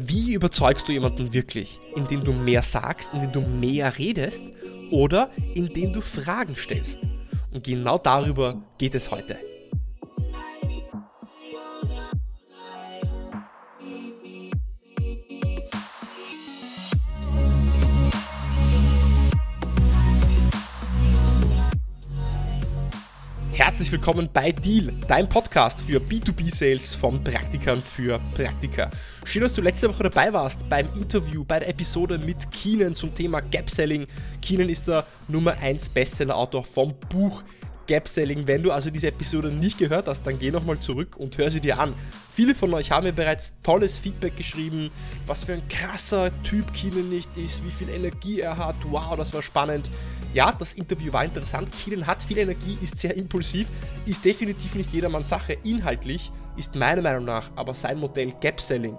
Wie überzeugst du jemanden wirklich? Indem du mehr sagst, indem du mehr redest oder indem du Fragen stellst? Und genau darüber geht es heute. Herzlich willkommen bei Deal, dein Podcast für B2B-Sales von Praktikern für Praktika. Schön, dass du letzte Woche dabei warst beim Interview, bei der Episode mit Keenan zum Thema Gap Selling. Keenan ist der Nummer 1 Bestseller-Autor vom Buch Gap Selling. Wenn du also diese Episode nicht gehört hast, dann geh nochmal zurück und hör sie dir an. Viele von euch haben mir bereits tolles Feedback geschrieben, was für ein krasser Typ Keenan nicht ist, wie viel Energie er hat. Wow, das war spannend ja, das Interview war interessant. Keenan hat viel Energie, ist sehr impulsiv, ist definitiv nicht jedermanns Sache. Inhaltlich ist meiner Meinung nach aber sein Modell Gap Selling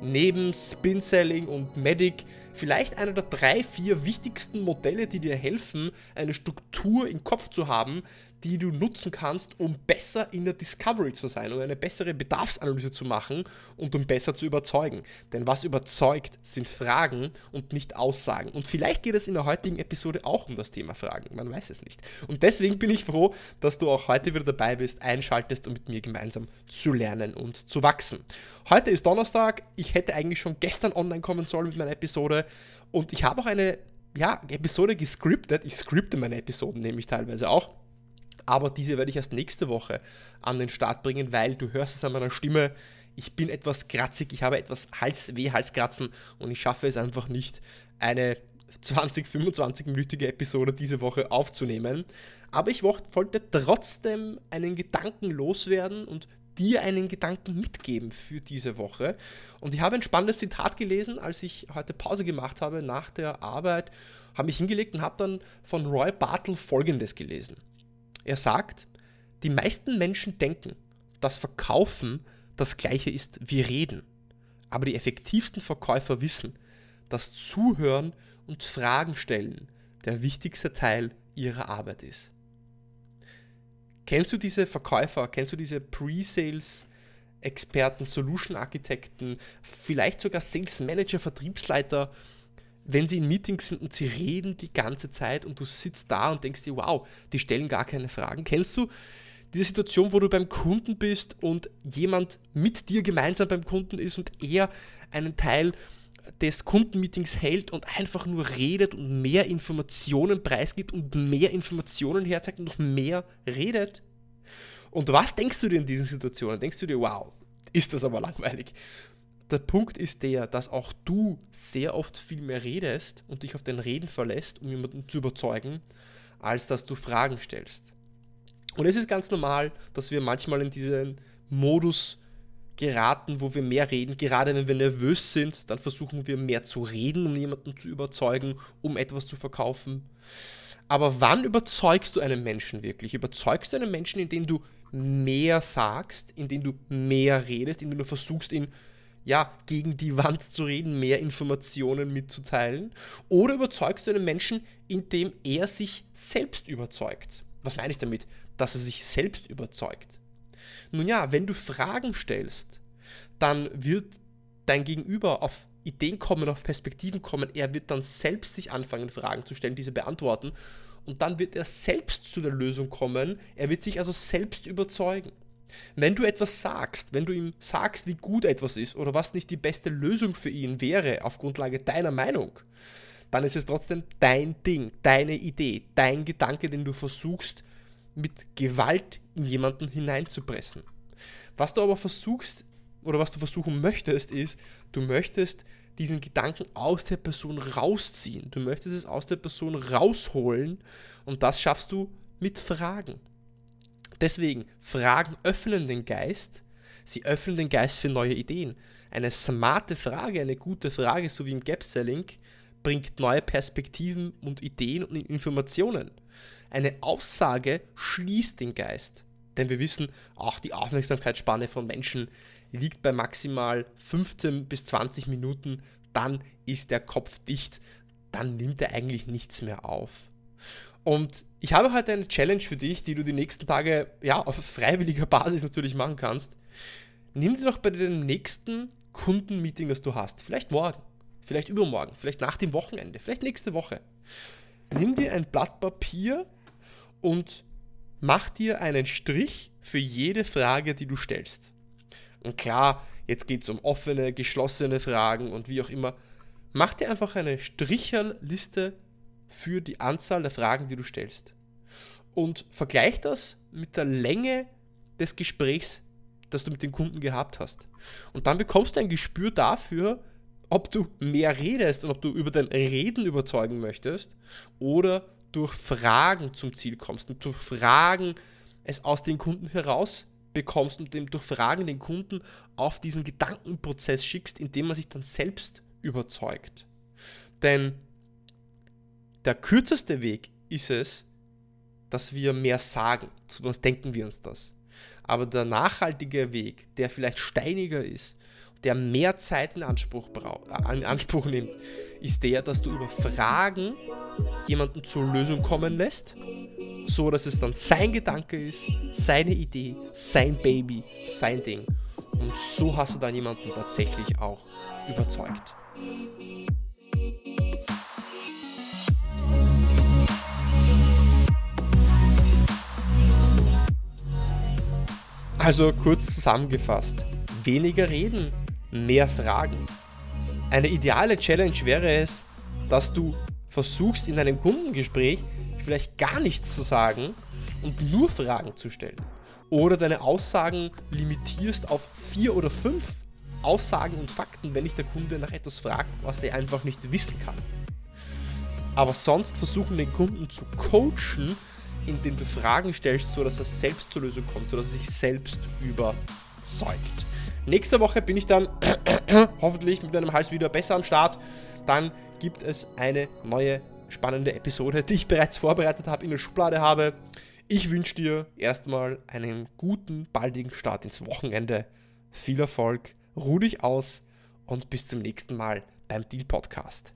neben Spin Selling und Medic vielleicht einer der drei, vier wichtigsten Modelle, die dir helfen, eine Struktur im Kopf zu haben, die du nutzen kannst, um besser in der Discovery zu sein und eine bessere Bedarfsanalyse zu machen und um besser zu überzeugen. Denn was überzeugt, sind Fragen und nicht Aussagen. Und vielleicht geht es in der heutigen Episode auch um das Thema Fragen, man weiß es nicht. Und deswegen bin ich froh, dass du auch heute wieder dabei bist, einschaltest, um mit mir gemeinsam zu lernen und zu wachsen. Heute ist Donnerstag, ich hätte eigentlich schon gestern online kommen sollen mit meiner Episode. Und ich habe auch eine ja, Episode gescriptet. Ich scripte meine Episoden nämlich teilweise auch. Aber diese werde ich erst nächste Woche an den Start bringen, weil du hörst es an meiner Stimme, ich bin etwas kratzig, ich habe etwas Halsweh, Halskratzen. Und ich schaffe es einfach nicht, eine 20, 25-minütige Episode diese Woche aufzunehmen. Aber ich wollte trotzdem einen Gedanken loswerden und dir einen Gedanken mitgeben für diese Woche. Und ich habe ein spannendes Zitat gelesen, als ich heute Pause gemacht habe nach der Arbeit, habe mich hingelegt und habe dann von Roy Bartle Folgendes gelesen. Er sagt, die meisten Menschen denken, dass Verkaufen das gleiche ist wie Reden. Aber die effektivsten Verkäufer wissen, dass Zuhören und Fragen stellen der wichtigste Teil ihrer Arbeit ist. Kennst du diese Verkäufer, kennst du diese Pre-Sales Experten, Solution Architekten, vielleicht sogar Sales Manager, Vertriebsleiter, wenn sie in Meetings sind und sie reden die ganze Zeit und du sitzt da und denkst dir, wow, die stellen gar keine Fragen. Kennst du diese Situation, wo du beim Kunden bist und jemand mit dir gemeinsam beim Kunden ist und er einen Teil des Kundenmeetings hält und einfach nur redet und mehr Informationen preisgibt und mehr Informationen herzeigt und noch mehr redet? Und was denkst du dir in diesen Situationen? Denkst du dir, wow, ist das aber langweilig? der Punkt ist der, dass auch du sehr oft viel mehr redest und dich auf dein Reden verlässt, um jemanden zu überzeugen, als dass du Fragen stellst. Und es ist ganz normal, dass wir manchmal in diesen Modus geraten, wo wir mehr reden. Gerade wenn wir nervös sind, dann versuchen wir mehr zu reden, um jemanden zu überzeugen, um etwas zu verkaufen. Aber wann überzeugst du einen Menschen wirklich? Überzeugst du einen Menschen, indem du mehr sagst, indem du mehr redest, indem du versuchst, ihn ja, gegen die Wand zu reden, mehr Informationen mitzuteilen? Oder überzeugst du einen Menschen, indem er sich selbst überzeugt? Was meine ich damit? Dass er sich selbst überzeugt. Nun ja, wenn du Fragen stellst, dann wird dein Gegenüber auf Ideen kommen, auf Perspektiven kommen. Er wird dann selbst sich anfangen, Fragen zu stellen, diese beantworten. Und dann wird er selbst zu der Lösung kommen. Er wird sich also selbst überzeugen. Wenn du etwas sagst, wenn du ihm sagst, wie gut etwas ist oder was nicht die beste Lösung für ihn wäre auf Grundlage deiner Meinung, dann ist es trotzdem dein Ding, deine Idee, dein Gedanke, den du versuchst mit Gewalt in jemanden hineinzupressen. Was du aber versuchst oder was du versuchen möchtest, ist, du möchtest diesen Gedanken aus der Person rausziehen. Du möchtest es aus der Person rausholen und das schaffst du mit Fragen. Deswegen, Fragen öffnen den Geist, sie öffnen den Geist für neue Ideen. Eine smarte Frage, eine gute Frage, so wie im Gap-Selling, bringt neue Perspektiven und Ideen und Informationen. Eine Aussage schließt den Geist. Denn wir wissen, auch die Aufmerksamkeitsspanne von Menschen liegt bei maximal 15 bis 20 Minuten. Dann ist der Kopf dicht. Dann nimmt er eigentlich nichts mehr auf. Und ich habe heute eine Challenge für dich, die du die nächsten Tage ja, auf freiwilliger Basis natürlich machen kannst. Nimm dir doch bei den nächsten Kundenmeeting, das du hast, vielleicht morgen, vielleicht übermorgen, vielleicht nach dem Wochenende, vielleicht nächste Woche, nimm dir ein Blatt Papier und mach dir einen Strich für jede Frage, die du stellst. Und klar, jetzt geht es um offene, geschlossene Fragen und wie auch immer. Mach dir einfach eine Stricherliste für die Anzahl der Fragen, die du stellst. Und vergleich das mit der Länge des Gesprächs, das du mit dem Kunden gehabt hast. Und dann bekommst du ein Gespür dafür, ob du mehr redest und ob du über dein Reden überzeugen möchtest oder durch Fragen zum Ziel kommst und durch Fragen es aus den Kunden heraus bekommst und dem durch Fragen den Kunden auf diesen Gedankenprozess schickst, indem man sich dann selbst überzeugt. Denn der kürzeste Weg ist es, dass wir mehr sagen. Zumindest denken wir uns das. Aber der nachhaltige Weg, der vielleicht steiniger ist, der mehr Zeit in Anspruch, äh, in Anspruch nimmt, ist der, dass du über Fragen jemanden zur Lösung kommen lässt, so dass es dann sein Gedanke ist, seine Idee, sein Baby, sein Ding. Und so hast du dann jemanden tatsächlich auch überzeugt. Also kurz zusammengefasst, weniger reden, mehr Fragen. Eine ideale Challenge wäre es, dass du versuchst in einem Kundengespräch vielleicht gar nichts zu sagen und nur Fragen zu stellen. Oder deine Aussagen limitierst auf vier oder fünf Aussagen und Fakten, wenn dich der Kunde nach etwas fragt, was er einfach nicht wissen kann. Aber sonst versuchen den Kunden zu coachen, indem du Fragen stellst, sodass er selbst zur Lösung kommt, sodass er sich selbst überzeugt. Nächste Woche bin ich dann hoffentlich mit meinem Hals wieder besser am Start. Dann gibt es eine neue spannende Episode, die ich bereits vorbereitet habe, in der Schublade habe. Ich wünsche dir erstmal einen guten, baldigen Start ins Wochenende. Viel Erfolg, ruh dich aus und bis zum nächsten Mal beim Deal Podcast.